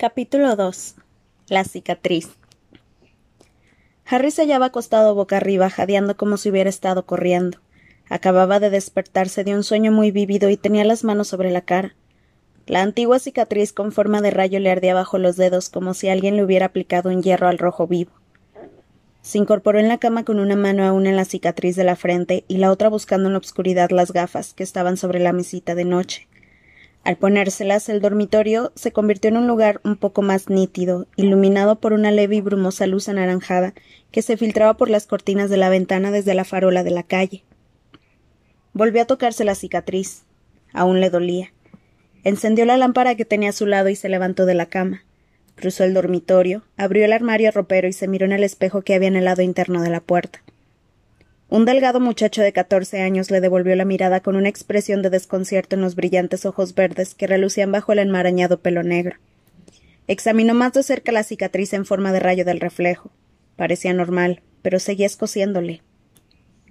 Capítulo 2 La cicatriz Harry se hallaba acostado boca arriba, jadeando como si hubiera estado corriendo. Acababa de despertarse de un sueño muy vívido y tenía las manos sobre la cara. La antigua cicatriz con forma de rayo le ardía bajo los dedos como si alguien le hubiera aplicado un hierro al rojo vivo. Se incorporó en la cama con una mano aún en la cicatriz de la frente y la otra buscando en la oscuridad las gafas que estaban sobre la mesita de noche. Al ponérselas, el dormitorio se convirtió en un lugar un poco más nítido, iluminado por una leve y brumosa luz anaranjada que se filtraba por las cortinas de la ventana desde la farola de la calle. Volvió a tocarse la cicatriz. Aún le dolía. Encendió la lámpara que tenía a su lado y se levantó de la cama. Cruzó el dormitorio, abrió el armario ropero y se miró en el espejo que había en el lado interno de la puerta. Un delgado muchacho de catorce años le devolvió la mirada con una expresión de desconcierto en los brillantes ojos verdes que relucían bajo el enmarañado pelo negro. Examinó más de cerca la cicatriz en forma de rayo del reflejo. Parecía normal, pero seguía escociéndole.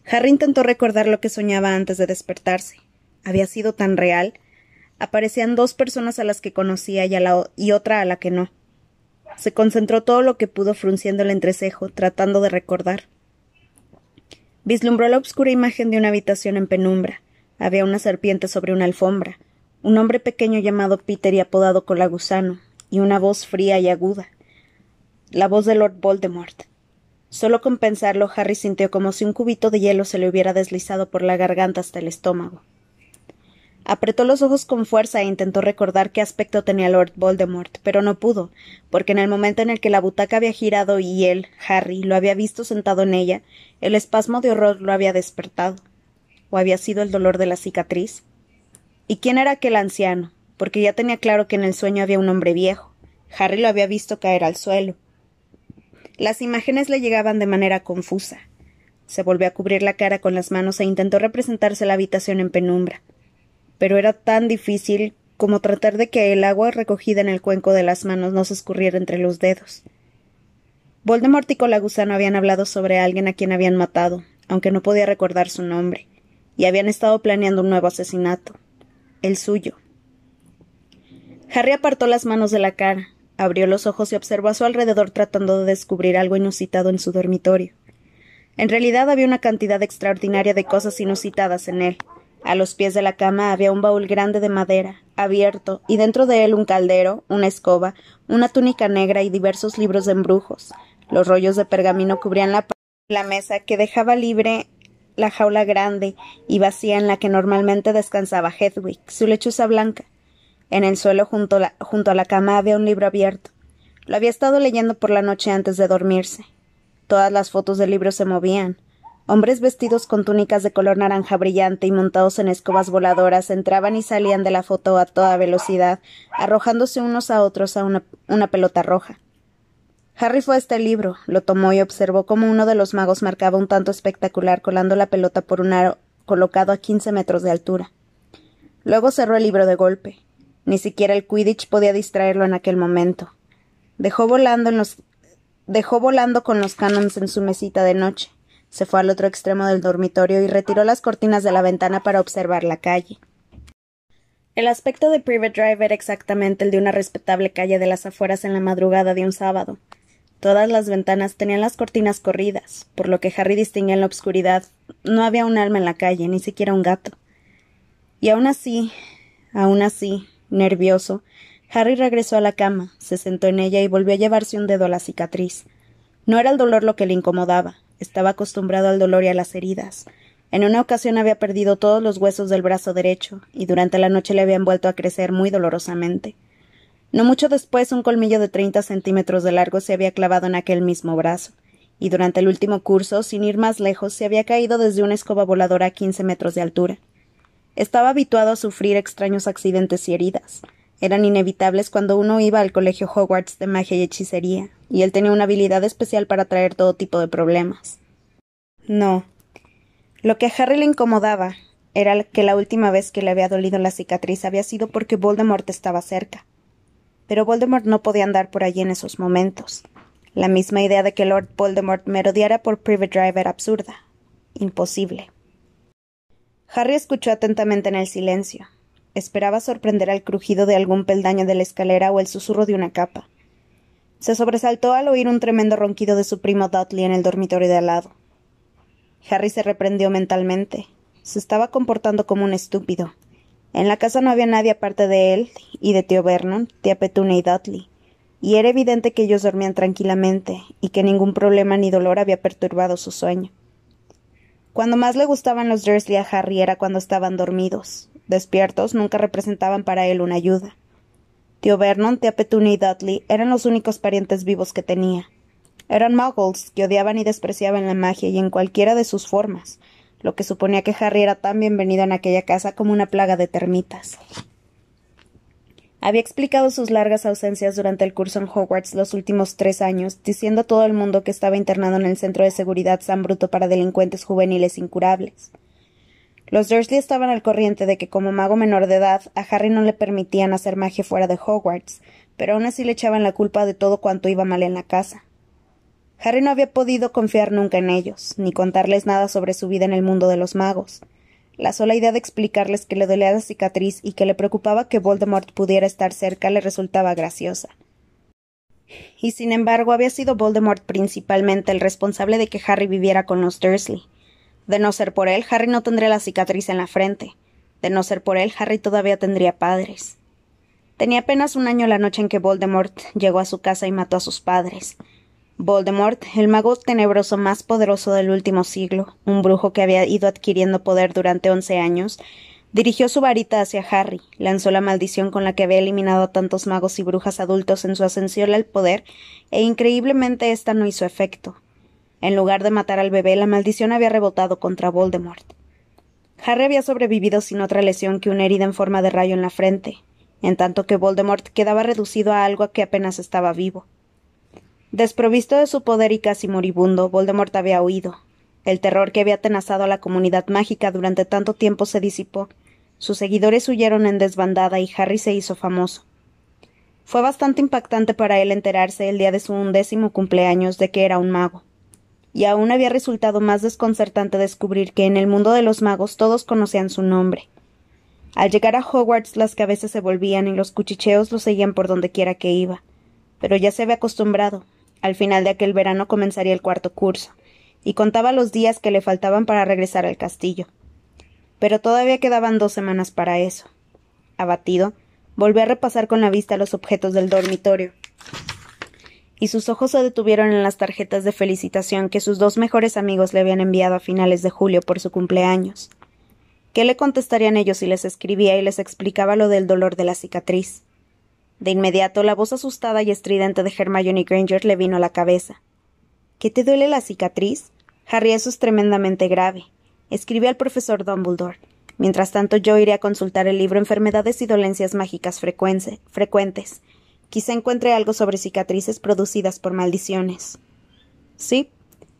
Harry intentó recordar lo que soñaba antes de despertarse. Había sido tan real. Aparecían dos personas a las que conocía y, y otra a la que no. Se concentró todo lo que pudo frunciendo el entrecejo, tratando de recordar. Vislumbró la obscura imagen de una habitación en penumbra. Había una serpiente sobre una alfombra, un hombre pequeño llamado Peter y apodado Colagusano, y una voz fría y aguda. La voz de Lord Voldemort. Solo con pensarlo, Harry sintió como si un cubito de hielo se le hubiera deslizado por la garganta hasta el estómago. Apretó los ojos con fuerza e intentó recordar qué aspecto tenía Lord Voldemort, pero no pudo, porque en el momento en el que la butaca había girado y él, Harry, lo había visto sentado en ella, el espasmo de horror lo había despertado. ¿O había sido el dolor de la cicatriz? ¿Y quién era aquel anciano? Porque ya tenía claro que en el sueño había un hombre viejo. Harry lo había visto caer al suelo. Las imágenes le llegaban de manera confusa. Se volvió a cubrir la cara con las manos e intentó representarse la habitación en penumbra pero era tan difícil como tratar de que el agua recogida en el cuenco de las manos no se escurriera entre los dedos. Voldemort y Colagusano habían hablado sobre alguien a quien habían matado, aunque no podía recordar su nombre, y habían estado planeando un nuevo asesinato, el suyo. Harry apartó las manos de la cara, abrió los ojos y observó a su alrededor tratando de descubrir algo inusitado en su dormitorio. En realidad había una cantidad extraordinaria de cosas inusitadas en él, a los pies de la cama había un baúl grande de madera, abierto, y dentro de él un caldero, una escoba, una túnica negra y diversos libros de embrujos. Los rollos de pergamino cubrían la, la mesa que dejaba libre la jaula grande y vacía en la que normalmente descansaba Hedwig, su lechuza blanca. En el suelo junto, junto a la cama había un libro abierto. Lo había estado leyendo por la noche antes de dormirse. Todas las fotos del libro se movían. Hombres vestidos con túnicas de color naranja brillante y montados en escobas voladoras entraban y salían de la foto a toda velocidad, arrojándose unos a otros a una, una pelota roja. Harry fue a este libro, lo tomó y observó cómo uno de los magos marcaba un tanto espectacular colando la pelota por un aro colocado a quince metros de altura. Luego cerró el libro de golpe. Ni siquiera el Quidditch podía distraerlo en aquel momento. Dejó volando, en los, dejó volando con los canons en su mesita de noche. Se fue al otro extremo del dormitorio y retiró las cortinas de la ventana para observar la calle. El aspecto de Private Drive era exactamente el de una respetable calle de las afueras en la madrugada de un sábado. Todas las ventanas tenían las cortinas corridas, por lo que Harry distinguía en la obscuridad no había un alma en la calle, ni siquiera un gato. Y aún así, aún así, nervioso, Harry regresó a la cama, se sentó en ella y volvió a llevarse un dedo a la cicatriz. No era el dolor lo que le incomodaba, estaba acostumbrado al dolor y a las heridas. En una ocasión había perdido todos los huesos del brazo derecho, y durante la noche le habían vuelto a crecer muy dolorosamente. No mucho después un colmillo de treinta centímetros de largo se había clavado en aquel mismo brazo, y durante el último curso, sin ir más lejos, se había caído desde una escoba voladora a quince metros de altura. Estaba habituado a sufrir extraños accidentes y heridas. Eran inevitables cuando uno iba al colegio Hogwarts de magia y hechicería, y él tenía una habilidad especial para traer todo tipo de problemas. No. Lo que a Harry le incomodaba era que la última vez que le había dolido la cicatriz había sido porque Voldemort estaba cerca. Pero Voldemort no podía andar por allí en esos momentos. La misma idea de que Lord Voldemort merodeara por Private Drive era absurda. Imposible. Harry escuchó atentamente en el silencio. Esperaba sorprender al crujido de algún peldaño de la escalera o el susurro de una capa. Se sobresaltó al oír un tremendo ronquido de su primo Dudley en el dormitorio de al lado. Harry se reprendió mentalmente. Se estaba comportando como un estúpido. En la casa no había nadie aparte de él y de tío Vernon, tía Petunia y Dudley, y era evidente que ellos dormían tranquilamente y que ningún problema ni dolor había perturbado su sueño. Cuando más le gustaban los Dursley a Harry era cuando estaban dormidos. Despiertos nunca representaban para él una ayuda. Tío Vernon, tía Petunia y Dudley eran los únicos parientes vivos que tenía. Eran muggles que odiaban y despreciaban la magia y en cualquiera de sus formas, lo que suponía que Harry era tan bienvenido en aquella casa como una plaga de termitas. Había explicado sus largas ausencias durante el curso en Hogwarts los últimos tres años, diciendo a todo el mundo que estaba internado en el centro de seguridad San Bruto para delincuentes juveniles incurables. Los Dursley estaban al corriente de que como mago menor de edad a Harry no le permitían hacer magia fuera de Hogwarts, pero aún así le echaban la culpa de todo cuanto iba mal en la casa. Harry no había podido confiar nunca en ellos, ni contarles nada sobre su vida en el mundo de los magos. La sola idea de explicarles que le dolía la cicatriz y que le preocupaba que Voldemort pudiera estar cerca le resultaba graciosa. Y sin embargo había sido Voldemort principalmente el responsable de que Harry viviera con los Dursley. De no ser por él, Harry no tendría la cicatriz en la frente. De no ser por él, Harry todavía tendría padres. Tenía apenas un año la noche en que Voldemort llegó a su casa y mató a sus padres. Voldemort, el mago tenebroso más poderoso del último siglo, un brujo que había ido adquiriendo poder durante once años, dirigió su varita hacia Harry, lanzó la maldición con la que había eliminado a tantos magos y brujas adultos en su ascensión al poder, e increíblemente ésta no hizo efecto. En lugar de matar al bebé, la maldición había rebotado contra Voldemort. Harry había sobrevivido sin otra lesión que una herida en forma de rayo en la frente, en tanto que Voldemort quedaba reducido a algo que apenas estaba vivo. Desprovisto de su poder y casi moribundo, Voldemort había huido. El terror que había atenazado a la comunidad mágica durante tanto tiempo se disipó. Sus seguidores huyeron en desbandada y Harry se hizo famoso. Fue bastante impactante para él enterarse el día de su undécimo cumpleaños de que era un mago. Y aún había resultado más desconcertante descubrir que en el mundo de los magos todos conocían su nombre. Al llegar a Hogwarts las cabezas se volvían y los cuchicheos lo seguían por donde quiera que iba. Pero ya se había acostumbrado, al final de aquel verano comenzaría el cuarto curso, y contaba los días que le faltaban para regresar al castillo. Pero todavía quedaban dos semanas para eso. Abatido, volvió a repasar con la vista los objetos del dormitorio, y sus ojos se detuvieron en las tarjetas de felicitación que sus dos mejores amigos le habían enviado a finales de julio por su cumpleaños. ¿Qué le contestarían ellos si les escribía y les explicaba lo del dolor de la cicatriz? De inmediato la voz asustada y estridente de Hermione Granger le vino a la cabeza. ¿Qué te duele la cicatriz? Harry, eso es tremendamente grave. Escribe al profesor Dumbledore. Mientras tanto, yo iré a consultar el libro Enfermedades y dolencias mágicas frecuentes. Quizá encuentre algo sobre cicatrices producidas por maldiciones. Sí,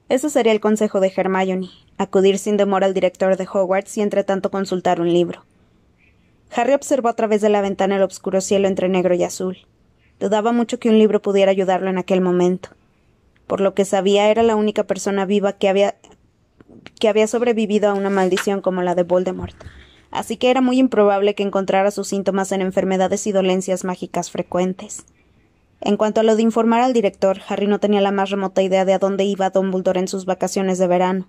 ese sería el consejo de Hermione, acudir sin demora al director de Hogwarts y entre tanto consultar un libro. Harry observó a través de la ventana el oscuro cielo entre negro y azul. Dudaba mucho que un libro pudiera ayudarlo en aquel momento. Por lo que sabía, era la única persona viva que había que había sobrevivido a una maldición como la de Voldemort, así que era muy improbable que encontrara sus síntomas en enfermedades y dolencias mágicas frecuentes. En cuanto a lo de informar al director, Harry no tenía la más remota idea de a dónde iba Dumbledore en sus vacaciones de verano.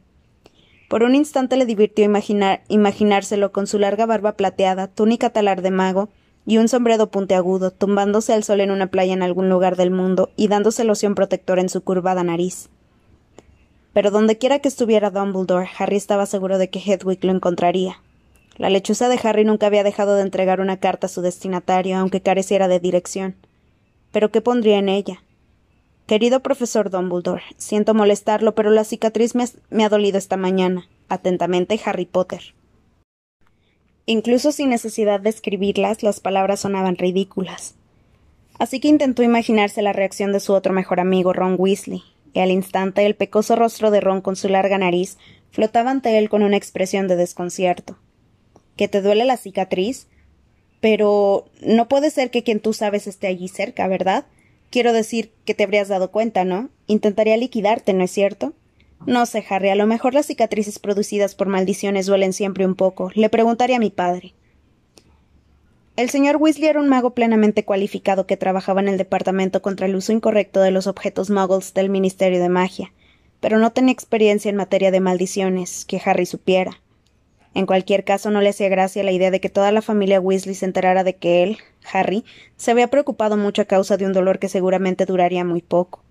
Por un instante le divirtió imaginar, imaginárselo con su larga barba plateada, túnica talar de mago y un sombrero puntiagudo, tumbándose al sol en una playa en algún lugar del mundo y dándose loción protectora en su curvada nariz. Pero donde quiera que estuviera Dumbledore, Harry estaba seguro de que Hedwig lo encontraría. La lechuza de Harry nunca había dejado de entregar una carta a su destinatario, aunque careciera de dirección. Pero ¿qué pondría en ella? Querido profesor Dumbledore, siento molestarlo, pero la cicatriz me, ha dolido esta mañana. Atentamente, Harry Potter. Incluso sin necesidad de escribirlas, las palabras sonaban ridículas. Así que intentó imaginarse la reacción de su otro mejor amigo, Ron Weasley, y al instante el pecoso rostro de Ron con su larga nariz flotaba ante él con una expresión de desconcierto. ¿Que te duele la cicatriz? Pero no puede ser que quien tú sabes esté allí cerca, ¿verdad? Quiero decir que te habrías dado cuenta, ¿no? Intentaría liquidarte, ¿no es cierto? No sé, Harry, a lo mejor las cicatrices producidas por maldiciones duelen siempre un poco. Le preguntaré a mi padre. El señor Weasley era un mago plenamente cualificado que trabajaba en el departamento contra el uso incorrecto de los objetos muggles del Ministerio de Magia, pero no tenía experiencia en materia de maldiciones, que Harry supiera. En cualquier caso, no le hacía gracia la idea de que toda la familia Weasley se enterara de que él, Harry, se había preocupado mucho a causa de un dolor que seguramente duraría muy poco.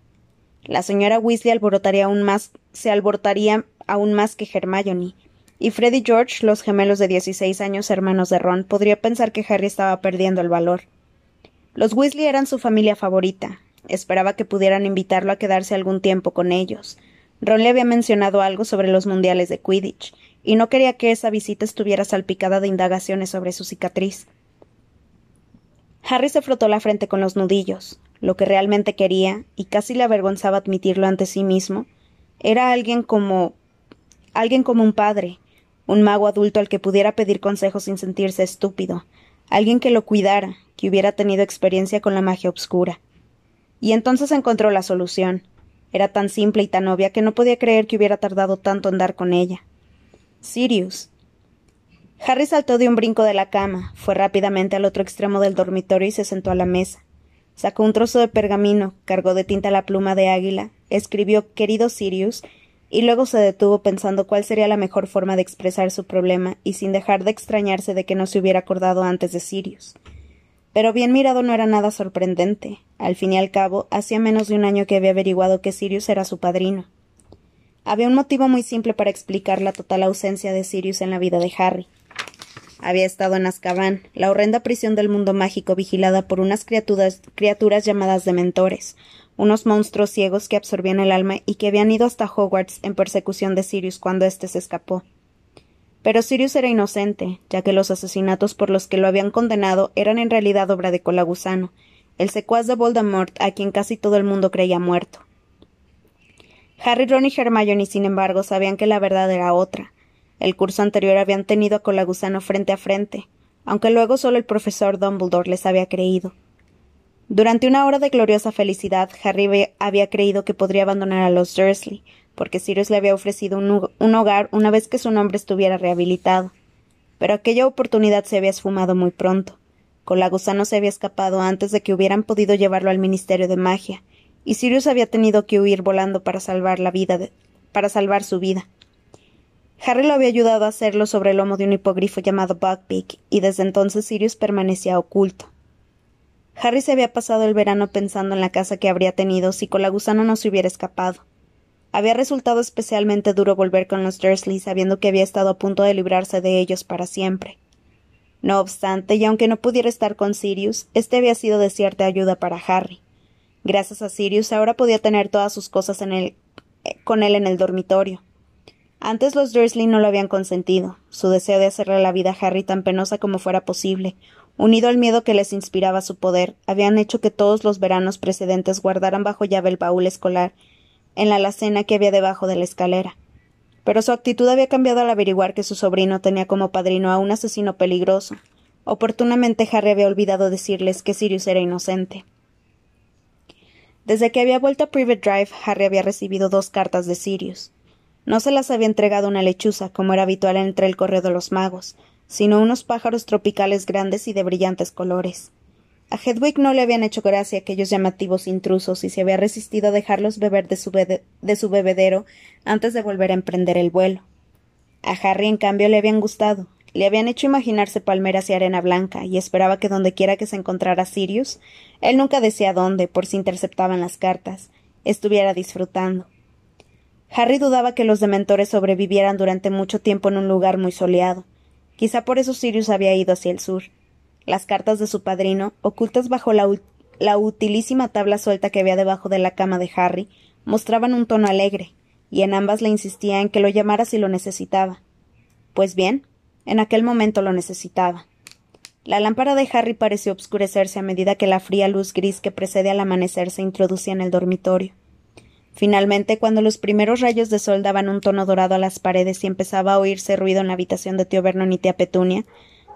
La señora Weasley alborotaría aún más, se alborotaría aún más que Hermione, y Fred y George, los gemelos de dieciséis años hermanos de Ron, podría pensar que Harry estaba perdiendo el valor. Los Weasley eran su familia favorita. Esperaba que pudieran invitarlo a quedarse algún tiempo con ellos. Ron le había mencionado algo sobre los mundiales de Quidditch, y no quería que esa visita estuviera salpicada de indagaciones sobre su cicatriz. Harry se frotó la frente con los nudillos. Lo que realmente quería, y casi le avergonzaba admitirlo ante sí mismo, era alguien como alguien como un padre, un mago adulto al que pudiera pedir consejos sin sentirse estúpido, alguien que lo cuidara, que hubiera tenido experiencia con la magia obscura. Y entonces encontró la solución. Era tan simple y tan obvia que no podía creer que hubiera tardado tanto en dar con ella. Sirius. Harry saltó de un brinco de la cama, fue rápidamente al otro extremo del dormitorio y se sentó a la mesa. Sacó un trozo de pergamino, cargó de tinta la pluma de águila, escribió Querido Sirius, y luego se detuvo pensando cuál sería la mejor forma de expresar su problema y sin dejar de extrañarse de que no se hubiera acordado antes de Sirius. Pero bien mirado no era nada sorprendente. Al fin y al cabo, hacía menos de un año que había averiguado que Sirius era su padrino. Había un motivo muy simple para explicar la total ausencia de Sirius en la vida de Harry. Había estado en Azkaban, la horrenda prisión del mundo mágico vigilada por unas criaturas, criaturas llamadas dementores, unos monstruos ciegos que absorbían el alma y que habían ido hasta Hogwarts en persecución de Sirius cuando éste se escapó. Pero Sirius era inocente, ya que los asesinatos por los que lo habían condenado eran en realidad obra de Colagusano, el secuaz de Voldemort a quien casi todo el mundo creía muerto. Harry, Ron y Hermione, sin embargo, sabían que la verdad era otra. El curso anterior habían tenido a Colagusano frente a frente, aunque luego solo el profesor Dumbledore les había creído. Durante una hora de gloriosa felicidad, Harry había creído que podría abandonar a los Dursley, porque Sirius le había ofrecido un, un hogar una vez que su nombre estuviera rehabilitado. Pero aquella oportunidad se había esfumado muy pronto. Colagusano se había escapado antes de que hubieran podido llevarlo al Ministerio de Magia, y Sirius había tenido que huir volando para salvar la vida para salvar su vida. Harry lo había ayudado a hacerlo sobre el lomo de un hipogrifo llamado Buckbeak, y desde entonces Sirius permanecía oculto. Harry se había pasado el verano pensando en la casa que habría tenido si con la gusano no se hubiera escapado. Había resultado especialmente duro volver con los Dursley sabiendo que había estado a punto de librarse de ellos para siempre. No obstante, y aunque no pudiera estar con Sirius, este había sido de cierta ayuda para Harry. Gracias a Sirius ahora podía tener todas sus cosas eh, con él en el dormitorio. Antes los Dursley no lo habían consentido. Su deseo de hacerle la vida a Harry tan penosa como fuera posible, unido al miedo que les inspiraba su poder, habían hecho que todos los veranos precedentes guardaran bajo llave el baúl escolar en la alacena que había debajo de la escalera. Pero su actitud había cambiado al averiguar que su sobrino tenía como padrino a un asesino peligroso. Oportunamente Harry había olvidado decirles que Sirius era inocente. Desde que había vuelto a Private Drive, Harry había recibido dos cartas de Sirius. No se las había entregado una lechuza, como era habitual entre el correo de los magos, sino unos pájaros tropicales grandes y de brillantes colores. A Hedwig no le habían hecho gracia aquellos llamativos intrusos y se había resistido a dejarlos beber de su, de su bebedero antes de volver a emprender el vuelo. A Harry, en cambio, le habían gustado, le habían hecho imaginarse palmeras y arena blanca, y esperaba que dondequiera que se encontrara Sirius, él nunca decía dónde, por si interceptaban las cartas, estuviera disfrutando. Harry dudaba que los dementores sobrevivieran durante mucho tiempo en un lugar muy soleado. Quizá por eso Sirius había ido hacia el sur. Las cartas de su padrino, ocultas bajo la, la utilísima tabla suelta que había debajo de la cama de Harry, mostraban un tono alegre, y en ambas le insistía en que lo llamara si lo necesitaba. Pues bien, en aquel momento lo necesitaba. La lámpara de Harry pareció obscurecerse a medida que la fría luz gris que precede al amanecer se introducía en el dormitorio. Finalmente, cuando los primeros rayos de sol daban un tono dorado a las paredes y empezaba a oírse ruido en la habitación de tío Vernon y tía Petunia,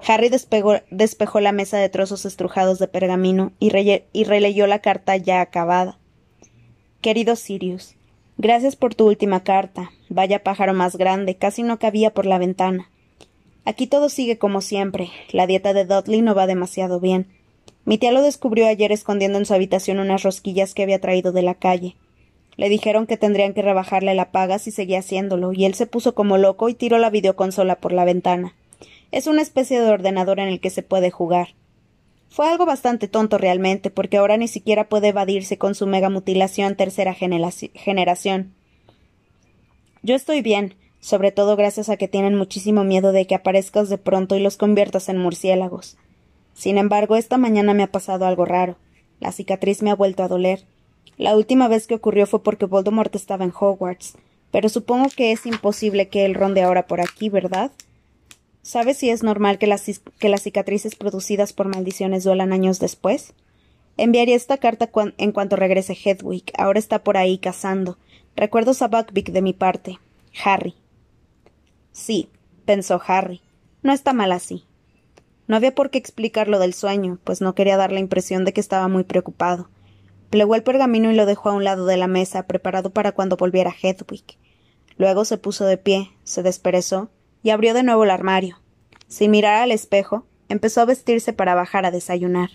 Harry despejó la mesa de trozos estrujados de pergamino y, y releyó la carta ya acabada. Querido Sirius, gracias por tu última carta. Vaya pájaro más grande, casi no cabía por la ventana. Aquí todo sigue como siempre. La dieta de Dudley no va demasiado bien. Mi tía lo descubrió ayer escondiendo en su habitación unas rosquillas que había traído de la calle. Le dijeron que tendrían que rebajarle la paga si seguía haciéndolo, y él se puso como loco y tiró la videoconsola por la ventana. Es una especie de ordenador en el que se puede jugar. Fue algo bastante tonto realmente, porque ahora ni siquiera puede evadirse con su mega mutilación tercera generación. Yo estoy bien, sobre todo gracias a que tienen muchísimo miedo de que aparezcas de pronto y los conviertas en murciélagos. Sin embargo, esta mañana me ha pasado algo raro. La cicatriz me ha vuelto a doler. La última vez que ocurrió fue porque Voldemort estaba en Hogwarts, pero supongo que es imposible que él ronde ahora por aquí, ¿verdad? ¿Sabes si es normal que las, que las cicatrices producidas por maldiciones duelan años después? Enviaré esta carta en cuanto regrese Hedwig. Ahora está por ahí cazando. Recuerdos a Buckbeak de mi parte. Harry. Sí, pensó Harry. No está mal así. No había por qué explicar lo del sueño, pues no quería dar la impresión de que estaba muy preocupado. Plegó el pergamino y lo dejó a un lado de la mesa, preparado para cuando volviera Hedwig. Luego se puso de pie, se desperezó y abrió de nuevo el armario. Sin mirar al espejo, empezó a vestirse para bajar a desayunar.